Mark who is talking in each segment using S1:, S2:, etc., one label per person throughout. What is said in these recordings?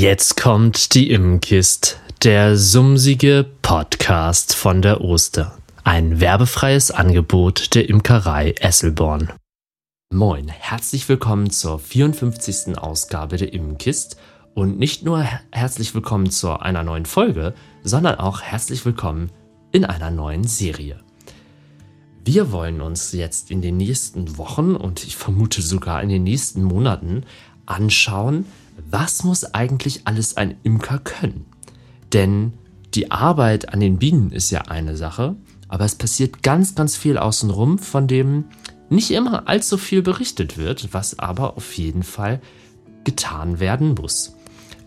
S1: Jetzt kommt die Immenkist, der sumsige Podcast von der Oster. Ein werbefreies Angebot der Imkerei Esselborn. Moin, herzlich willkommen zur 54. Ausgabe der Immenkist und nicht nur herzlich willkommen zu einer neuen Folge, sondern auch herzlich willkommen in einer neuen Serie. Wir wollen uns jetzt in den nächsten Wochen und ich vermute sogar in den nächsten Monaten anschauen, was muss eigentlich alles ein Imker können? Denn die Arbeit an den Bienen ist ja eine Sache, aber es passiert ganz, ganz viel außenrum, von dem nicht immer allzu viel berichtet wird, was aber auf jeden Fall getan werden muss.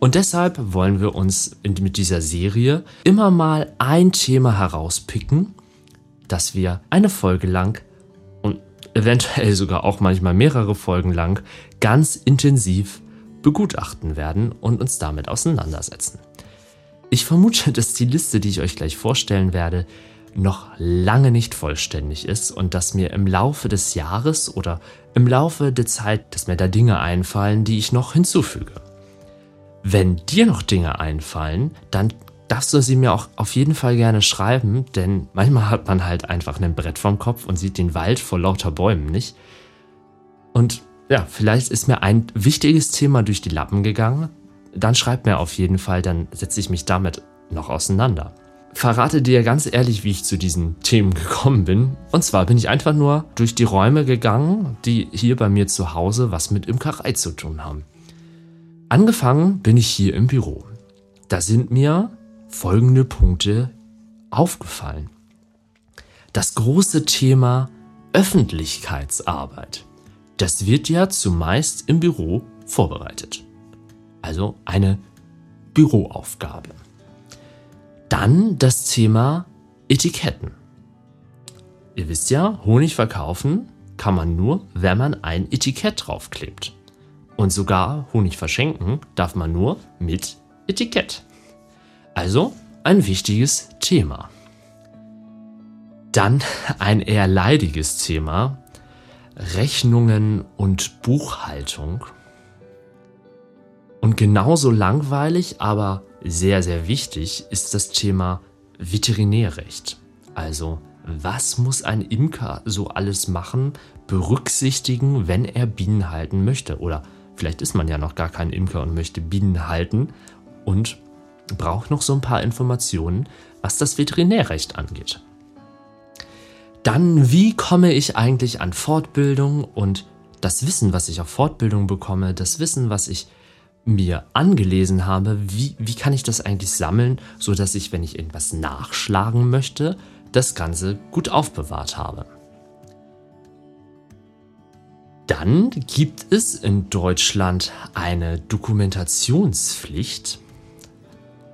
S1: Und deshalb wollen wir uns mit dieser Serie immer mal ein Thema herauspicken, das wir eine Folge lang und eventuell sogar auch manchmal mehrere Folgen lang ganz intensiv begutachten werden und uns damit auseinandersetzen. Ich vermute, dass die Liste, die ich euch gleich vorstellen werde, noch lange nicht vollständig ist und dass mir im Laufe des Jahres oder im Laufe der Zeit, dass mir da Dinge einfallen, die ich noch hinzufüge. Wenn dir noch Dinge einfallen, dann darfst du sie mir auch auf jeden Fall gerne schreiben, denn manchmal hat man halt einfach ein Brett vom Kopf und sieht den Wald vor lauter Bäumen nicht. Und ja, vielleicht ist mir ein wichtiges Thema durch die Lappen gegangen. Dann schreib mir auf jeden Fall, dann setze ich mich damit noch auseinander. Verrate dir ganz ehrlich, wie ich zu diesen Themen gekommen bin. Und zwar bin ich einfach nur durch die Räume gegangen, die hier bei mir zu Hause was mit Imkerei zu tun haben. Angefangen bin ich hier im Büro. Da sind mir folgende Punkte aufgefallen. Das große Thema Öffentlichkeitsarbeit. Das wird ja zumeist im Büro vorbereitet. Also eine Büroaufgabe. Dann das Thema Etiketten. Ihr wisst ja, Honig verkaufen kann man nur, wenn man ein Etikett draufklebt. Und sogar Honig verschenken darf man nur mit Etikett. Also ein wichtiges Thema. Dann ein eher leidiges Thema, Rechnungen und Buchhaltung. Und genauso langweilig, aber sehr, sehr wichtig ist das Thema Veterinärrecht. Also, was muss ein Imker so alles machen, berücksichtigen, wenn er Bienen halten möchte? Oder vielleicht ist man ja noch gar kein Imker und möchte Bienen halten und braucht noch so ein paar Informationen, was das Veterinärrecht angeht. Dann, wie komme ich eigentlich an Fortbildung und das Wissen, was ich auf Fortbildung bekomme, das Wissen, was ich mir angelesen habe, wie, wie kann ich das eigentlich sammeln, so dass ich, wenn ich irgendwas nachschlagen möchte, das Ganze gut aufbewahrt habe. Dann gibt es in Deutschland eine Dokumentationspflicht,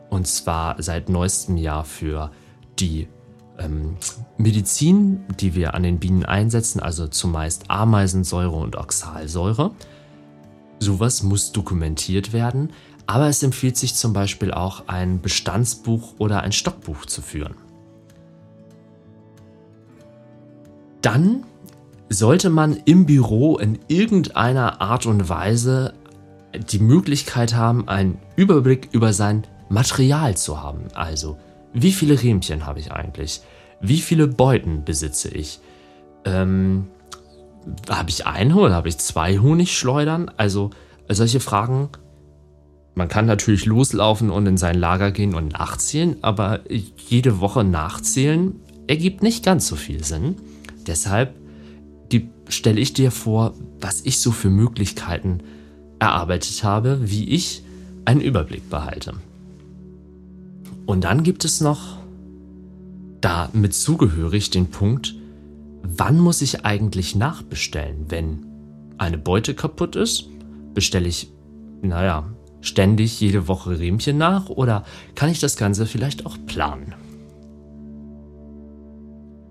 S1: und zwar seit neuestem Jahr für die ähm, Medizin, die wir an den Bienen einsetzen, also zumeist Ameisensäure und Oxalsäure. Sowas muss dokumentiert werden, aber es empfiehlt sich zum Beispiel auch ein Bestandsbuch oder ein Stockbuch zu führen. Dann sollte man im Büro in irgendeiner Art und Weise die Möglichkeit haben, einen Überblick über sein Material zu haben. Also wie viele Riemchen habe ich eigentlich? Wie viele Beuten besitze ich? Ähm, habe ich eine oder habe ich zwei Honigschleudern? Also solche Fragen. Man kann natürlich loslaufen und in sein Lager gehen und nachzählen, aber jede Woche nachzählen ergibt nicht ganz so viel Sinn. Deshalb stelle ich dir vor, was ich so für Möglichkeiten erarbeitet habe, wie ich einen Überblick behalte. Und dann gibt es noch da mit zugehörig den Punkt, wann muss ich eigentlich nachbestellen? Wenn eine Beute kaputt ist, bestelle ich, naja, ständig jede Woche Riemchen nach oder kann ich das Ganze vielleicht auch planen?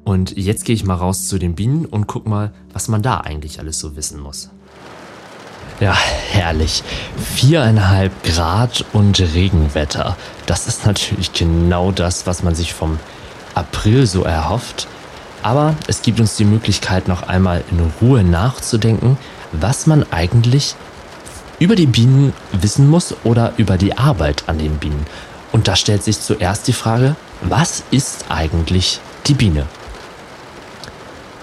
S1: Und jetzt gehe ich mal raus zu den Bienen und guck mal, was man da eigentlich alles so wissen muss. Ja, herrlich. Viereinhalb Grad und Regenwetter. Das ist natürlich genau das, was man sich vom April so erhofft. Aber es gibt uns die Möglichkeit, noch einmal in Ruhe nachzudenken, was man eigentlich über die Bienen wissen muss oder über die Arbeit an den Bienen. Und da stellt sich zuerst die Frage, was ist eigentlich die Biene?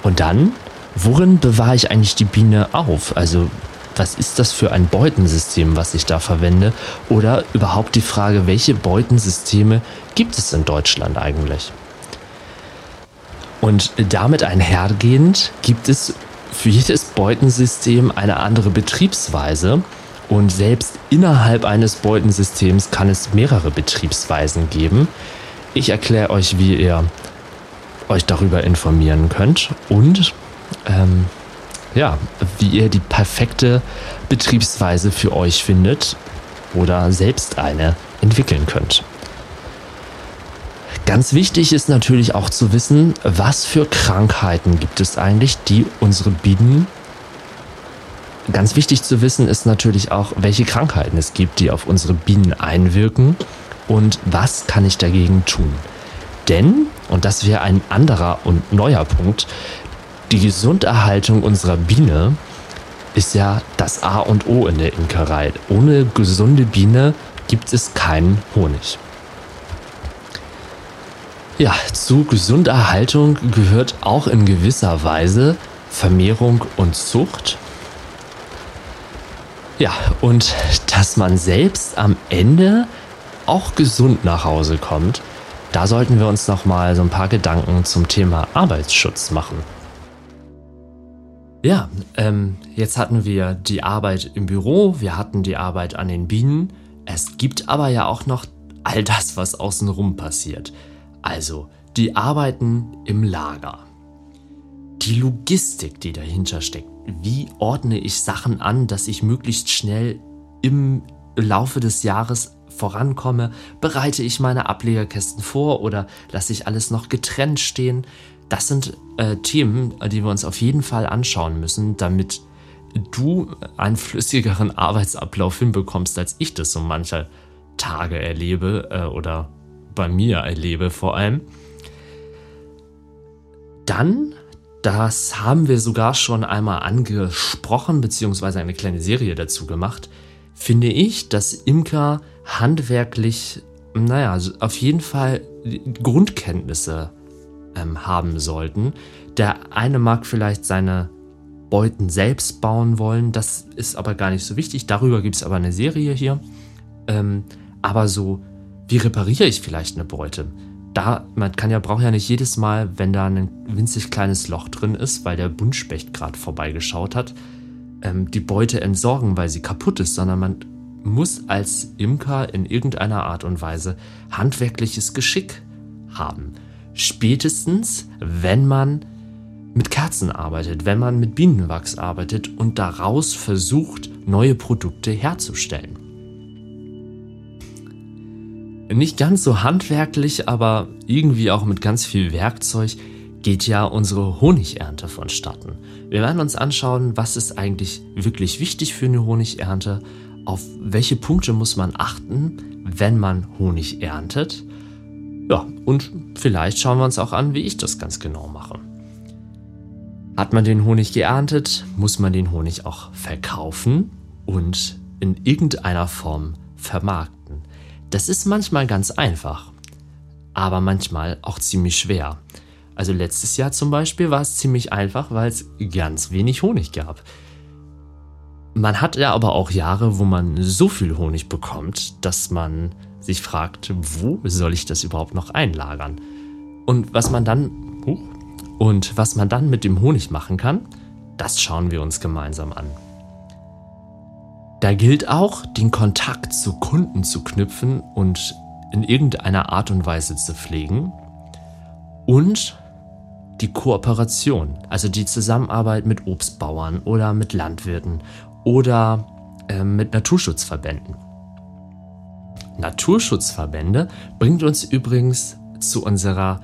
S1: Und dann, worin bewahre ich eigentlich die Biene auf? Also was ist das für ein Beutensystem, was ich da verwende? Oder überhaupt die Frage, welche Beutensysteme gibt es in Deutschland eigentlich? Und damit einhergehend gibt es für jedes Beutensystem eine andere Betriebsweise. Und selbst innerhalb eines Beutensystems kann es mehrere Betriebsweisen geben. Ich erkläre euch, wie ihr euch darüber informieren könnt und ähm, ja, wie ihr die perfekte Betriebsweise für euch findet oder selbst eine entwickeln könnt. Ganz wichtig ist natürlich auch zu wissen, was für Krankheiten gibt es eigentlich, die unsere Bienen. Ganz wichtig zu wissen ist natürlich auch, welche Krankheiten es gibt, die auf unsere Bienen einwirken und was kann ich dagegen tun. Denn, und das wäre ein anderer und neuer Punkt, die Gesunderhaltung unserer Biene ist ja das A und O in der Imkerei. Ohne gesunde Biene gibt es keinen Honig. Ja, zu Gesunderhaltung gehört auch in gewisser Weise Vermehrung und Zucht. Ja, und dass man selbst am Ende auch gesund nach Hause kommt, da sollten wir uns noch mal so ein paar Gedanken zum Thema Arbeitsschutz machen. Ja, ähm, jetzt hatten wir die Arbeit im Büro, wir hatten die Arbeit an den Bienen. Es gibt aber ja auch noch all das, was außenrum passiert. Also die Arbeiten im Lager. Die Logistik, die dahinter steckt. Wie ordne ich Sachen an, dass ich möglichst schnell im Laufe des Jahres vorankomme? Bereite ich meine Ablegerkästen vor oder lasse ich alles noch getrennt stehen? Das sind äh, Themen, die wir uns auf jeden Fall anschauen müssen, damit du einen flüssigeren Arbeitsablauf hinbekommst, als ich das so mancher Tage erlebe äh, oder bei mir erlebe vor allem. Dann, das haben wir sogar schon einmal angesprochen, beziehungsweise eine kleine Serie dazu gemacht, finde ich, dass Imker handwerklich, naja, auf jeden Fall Grundkenntnisse ähm, haben sollten. Der eine mag vielleicht seine Beuten selbst bauen wollen, das ist aber gar nicht so wichtig. Darüber gibt es aber eine Serie hier. Ähm, aber so, wie repariere ich vielleicht eine Beute? Da, man kann ja, braucht ja nicht jedes Mal, wenn da ein winzig kleines Loch drin ist, weil der Buntspecht gerade vorbeigeschaut hat, ähm, die Beute entsorgen, weil sie kaputt ist, sondern man muss als Imker in irgendeiner Art und Weise handwerkliches Geschick haben. Spätestens, wenn man mit Kerzen arbeitet, wenn man mit Bienenwachs arbeitet und daraus versucht, neue Produkte herzustellen. Nicht ganz so handwerklich, aber irgendwie auch mit ganz viel Werkzeug geht ja unsere Honigernte vonstatten. Wir werden uns anschauen, was ist eigentlich wirklich wichtig für eine Honigernte, auf welche Punkte muss man achten, wenn man Honig erntet ja, und vielleicht schauen wir uns auch an, wie ich das ganz genau mache. Hat man den Honig geerntet, muss man den Honig auch verkaufen und in irgendeiner Form vermarkten. Das ist manchmal ganz einfach, aber manchmal auch ziemlich schwer. Also letztes Jahr zum Beispiel war es ziemlich einfach, weil es ganz wenig Honig gab. Man hat ja aber auch Jahre, wo man so viel Honig bekommt, dass man sich fragt, wo soll ich das überhaupt noch einlagern? Und was man dann und was man dann mit dem Honig machen kann, das schauen wir uns gemeinsam an. Da gilt auch, den Kontakt zu Kunden zu knüpfen und in irgendeiner Art und Weise zu pflegen und die Kooperation, also die Zusammenarbeit mit Obstbauern oder mit Landwirten oder äh, mit Naturschutzverbänden. Naturschutzverbände bringt uns übrigens zu unserer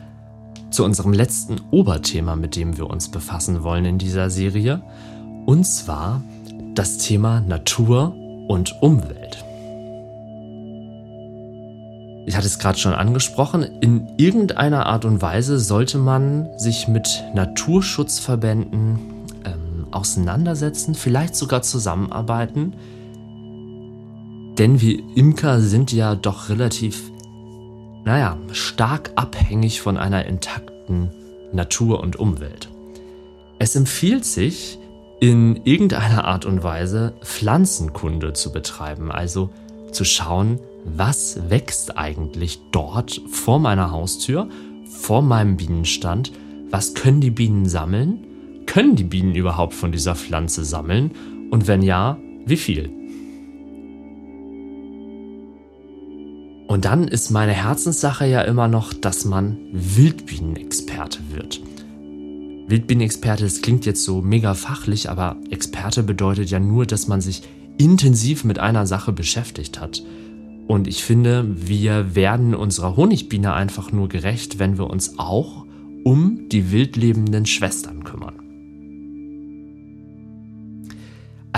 S1: zu unserem letzten Oberthema, mit dem wir uns befassen wollen in dieser Serie, und zwar das Thema Natur und Umwelt. Ich hatte es gerade schon angesprochen, in irgendeiner Art und Weise sollte man sich mit Naturschutzverbänden ähm, auseinandersetzen, vielleicht sogar zusammenarbeiten, Denn wir Imker sind ja doch relativ, naja, stark abhängig von einer intakten Natur und Umwelt. Es empfiehlt sich, in irgendeiner Art und Weise Pflanzenkunde zu betreiben, also zu schauen, was wächst eigentlich dort vor meiner Haustür, vor meinem Bienenstand, was können die Bienen sammeln, können die Bienen überhaupt von dieser Pflanze sammeln und wenn ja, wie viel? Und dann ist meine Herzenssache ja immer noch, dass man Wildbienenexperte wird. Wildbienenexperte, das klingt jetzt so mega fachlich, aber Experte bedeutet ja nur, dass man sich intensiv mit einer Sache beschäftigt hat. Und ich finde, wir werden unserer Honigbiene einfach nur gerecht, wenn wir uns auch um die wildlebenden Schwestern kümmern.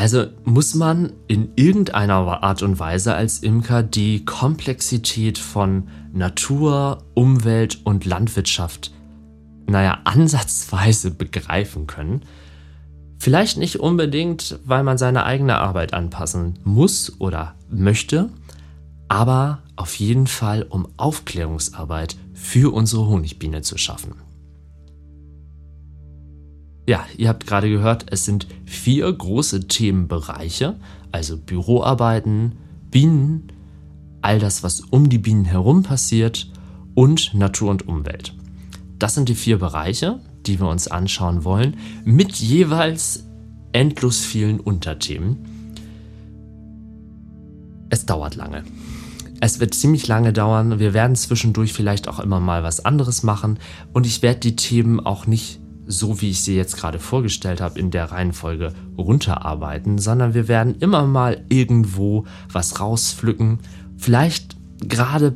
S1: Also muss man in irgendeiner Art und Weise als Imker die Komplexität von Natur, Umwelt und Landwirtschaft naja, ansatzweise begreifen können. Vielleicht nicht unbedingt, weil man seine eigene Arbeit anpassen muss oder möchte, aber auf jeden Fall, um Aufklärungsarbeit für unsere Honigbiene zu schaffen. Ja, ihr habt gerade gehört, es sind vier große Themenbereiche, also Büroarbeiten, Bienen, all das, was um die Bienen herum passiert und Natur und Umwelt. Das sind die vier Bereiche, die wir uns anschauen wollen, mit jeweils endlos vielen Unterthemen. Es dauert lange. Es wird ziemlich lange dauern. Wir werden zwischendurch vielleicht auch immer mal was anderes machen. Und ich werde die Themen auch nicht so, wie ich sie jetzt gerade vorgestellt habe, in der Reihenfolge runterarbeiten, sondern wir werden immer mal irgendwo was rauspflücken. Vielleicht gerade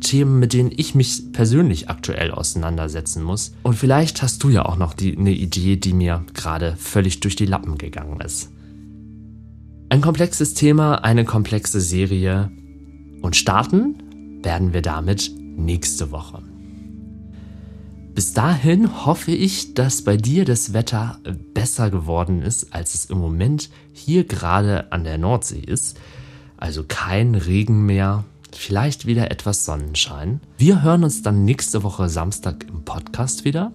S1: Themen, mit denen ich mich persönlich aktuell auseinandersetzen muss. Und vielleicht hast du ja auch noch die, eine Idee, die mir gerade völlig durch die Lappen gegangen ist. Ein komplexes Thema, eine komplexe Serie. Und starten werden wir damit nächste Woche. Bis dahin hoffe ich, dass bei dir das Wetter besser geworden ist, als es im Moment hier gerade an der Nordsee ist. Also kein Regen mehr, vielleicht wieder etwas Sonnenschein. Wir hören uns dann nächste Woche Samstag im Podcast wieder.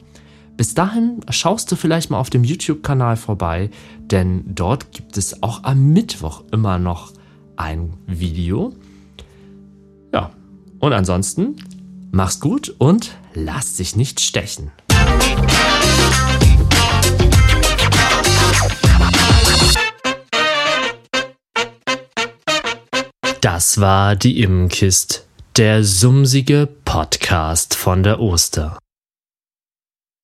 S1: Bis dahin schaust du vielleicht mal auf dem YouTube-Kanal vorbei, denn dort gibt es auch am Mittwoch immer noch ein Video. Ja, und ansonsten mach's gut und lass dich nicht stechen. Das war die Immenkist, der sumsige Podcast von der Oster.